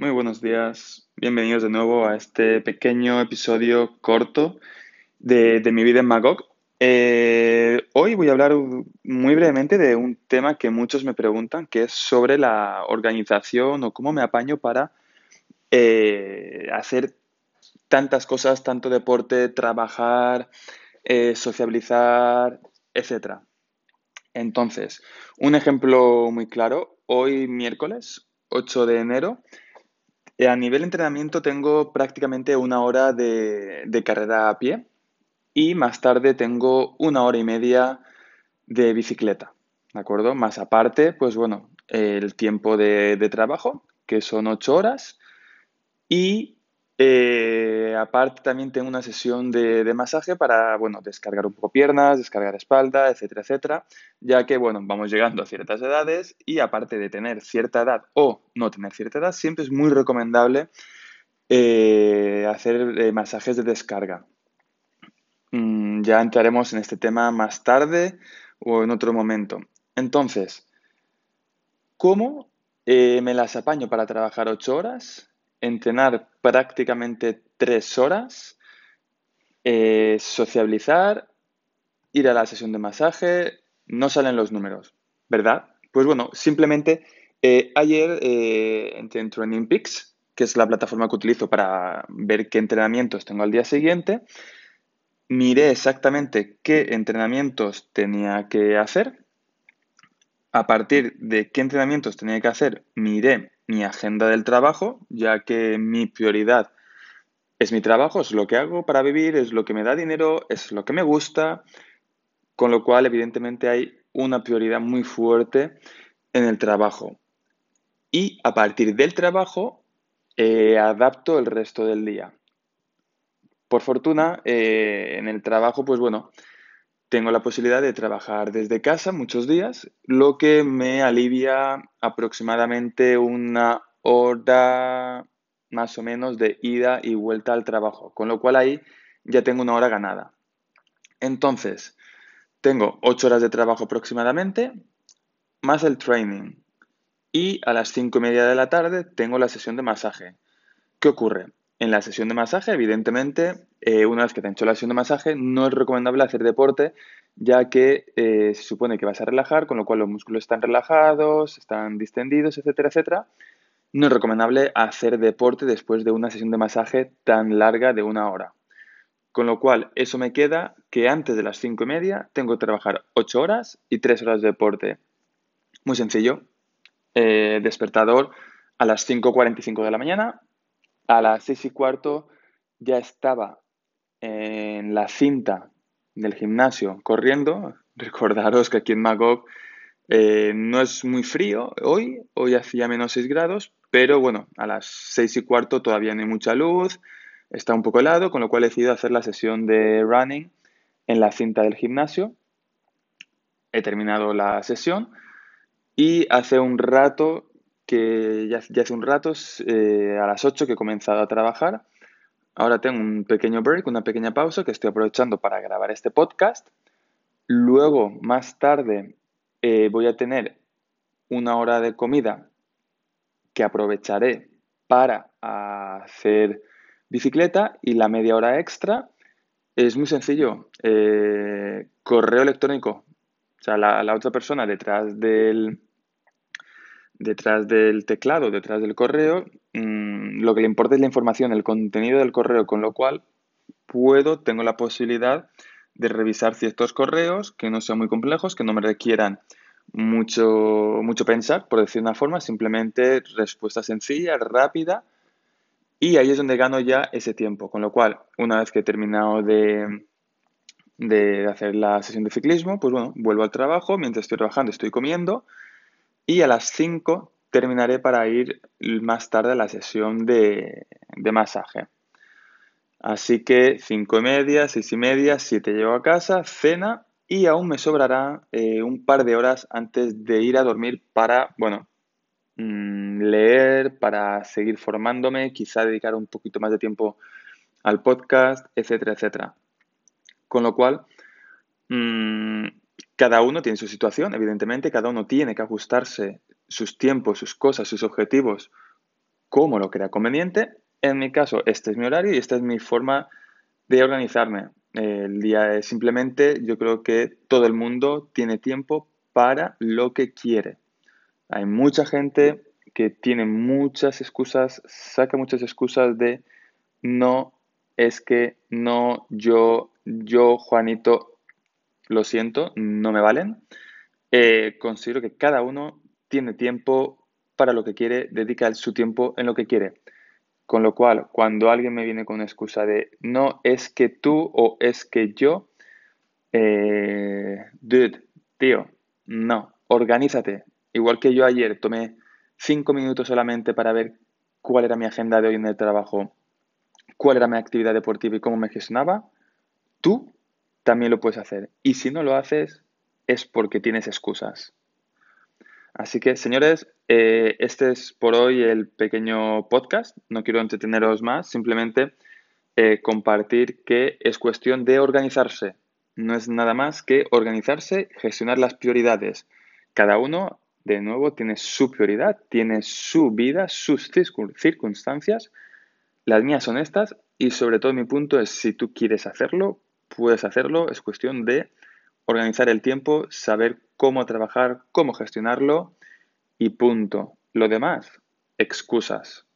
Muy buenos días, bienvenidos de nuevo a este pequeño episodio corto de, mi vida en Magog. Eh, hoy voy a hablar muy brevemente de un tema que muchos me preguntan, que es sobre la organización o cómo me apaño para eh, hacer tantas cosas, tanto deporte, trabajar, eh, sociabilizar, etc. Entonces, un ejemplo muy claro, hoy miércoles 8 de enero, a nivel de entrenamiento tengo prácticamente una hora de, carrera a pie y más tarde tengo una hora y media de bicicleta, ¿de acuerdo? Más aparte, pues bueno, el tiempo de, de trabajo, que son 8 horas, y eh, aparte también tengo una sesión de, masaje para, bueno, descargar un poco piernas, descargar espalda, etcétera, etcétera, ya que, bueno, vamos llegando a ciertas edades y aparte de tener cierta edad o no tener cierta edad, siempre es muy recomendable eh, hacer eh, masajes de descarga. Mm, ya entraremos en este tema más tarde o en otro momento. Entonces, ¿cómo me las apaño para trabajar 8 horas? Entrenar prácticamente tres horas, eh, sociabilizar, ir a la sesión de masaje, no salen los números, ¿verdad? Pues bueno, simplemente eh, ayer eh, en Training que es la plataforma que utilizo para ver qué entrenamientos tengo al día siguiente, miré exactamente qué entrenamientos tenía que hacer. A partir de qué entrenamientos tenía que hacer, miré mi agenda del trabajo, ya que mi prioridad es mi trabajo, es lo que hago para vivir, es lo que me da dinero, es lo que me gusta, con lo cual evidentemente hay una prioridad muy fuerte en el trabajo. Y a partir del trabajo eh, adapto el resto del día. Por fortuna, eh, en el trabajo, pues bueno, tengo la posibilidad de trabajar desde casa muchos días, lo que me alivia aproximadamente una hora más o menos de ida y vuelta al trabajo, con lo cual ahí ya tengo una hora ganada. Entonces, tengo ocho horas de trabajo aproximadamente, más el training. Y a las cinco y media de la tarde tengo la sesión de masaje. ¿Qué ocurre? En la sesión de masaje, evidentemente, eh, una vez que te han hecho la sesión de masaje, no es recomendable hacer deporte, ya que eh, se supone que vas a relajar, con lo cual los músculos están relajados, están distendidos, etcétera, etcétera. No es recomendable hacer deporte después de una sesión de masaje tan larga de una hora. Con lo cual, eso me queda que antes de las cinco y media tengo que trabajar ocho horas y tres horas de deporte. Muy sencillo. Eh, despertador a las 5.45 de la mañana, a las seis y cuarto ya estaba en la cinta del gimnasio corriendo. Recordaros que aquí en Magog eh, no es muy frío hoy, hoy hacía menos 6 grados, pero bueno, a las seis y cuarto todavía no hay mucha luz, está un poco helado, con lo cual he decidido hacer la sesión de running en la cinta del gimnasio. He terminado la sesión y hace un rato que ya, hace un rato, eh, a las 8 que he comenzado a trabajar. Ahora tengo un pequeño break, una pequeña pausa que estoy aprovechando para grabar este podcast. Luego, más tarde, eh, voy a tener una hora de comida que aprovecharé para hacer bicicleta y la media hora extra es muy sencillo. Eh, correo electrónico. O sea, la otra persona detrás del, detrás del teclado, detrás del correo, mm, lo que le importa es la información, el contenido del correo, con lo cual puedo, tengo la posibilidad de revisar ciertos correos que no sean muy complejos, que no me requieran mucho, mucho pensar, por decir una forma, simplemente respuesta sencilla, rápida, y ahí es donde gano ya ese tiempo. Con lo cual, una vez que he terminado de, de hacer la sesión de ciclismo, pues bueno, vuelvo al trabajo, mientras estoy trabajando estoy comiendo, y a las 5 terminaré para ir más tarde a la sesión de, masaje. Así que 5 y media, 6 y media, 7 llego a casa, cena y aún me sobrará eh, un par de horas antes de ir a dormir para, bueno, mm, leer, para seguir formándome, quizá dedicar un poquito más de tiempo al podcast, etcétera, etcétera. Con lo cual, mmm, cada uno tiene su situación, evidentemente, cada uno tiene que ajustarse sus tiempos, sus cosas, sus objetivos como lo crea conveniente. En mi caso, este es mi horario y esta es mi forma de organizarme. El día es simplemente, yo creo que todo el mundo tiene tiempo para lo que quiere. Hay mucha gente que tiene muchas excusas, saca muchas excusas de no, es que no, yo, yo, Juanito, lo siento, no me valen. Eh, considero que cada uno tiene tiempo para lo que quiere, dedica su tiempo en lo que quiere. Con lo cual, cuando alguien me viene con una excusa de no es que tú o es que yo, eh, dude, tío, no, organízate. Igual que yo ayer tomé cinco minutos solamente para ver cuál era mi agenda de hoy en el trabajo, cuál era mi actividad deportiva y cómo me gestionaba, tú también lo puedes hacer. Y si no lo haces, es porque tienes excusas. Así que, señores, eh, este es por hoy el pequeño podcast. No quiero entreteneros más, simplemente eh, compartir que es cuestión de organizarse. No es nada más que organizarse, gestionar las prioridades. Cada uno, de nuevo, tiene su prioridad, tiene su vida, sus circunstancias. Las mías son estas y sobre todo mi punto es si tú quieres hacerlo, puedes hacerlo. Es cuestión de organizar el tiempo, saber cómo trabajar, cómo gestionarlo y punto. Lo demás, excusas.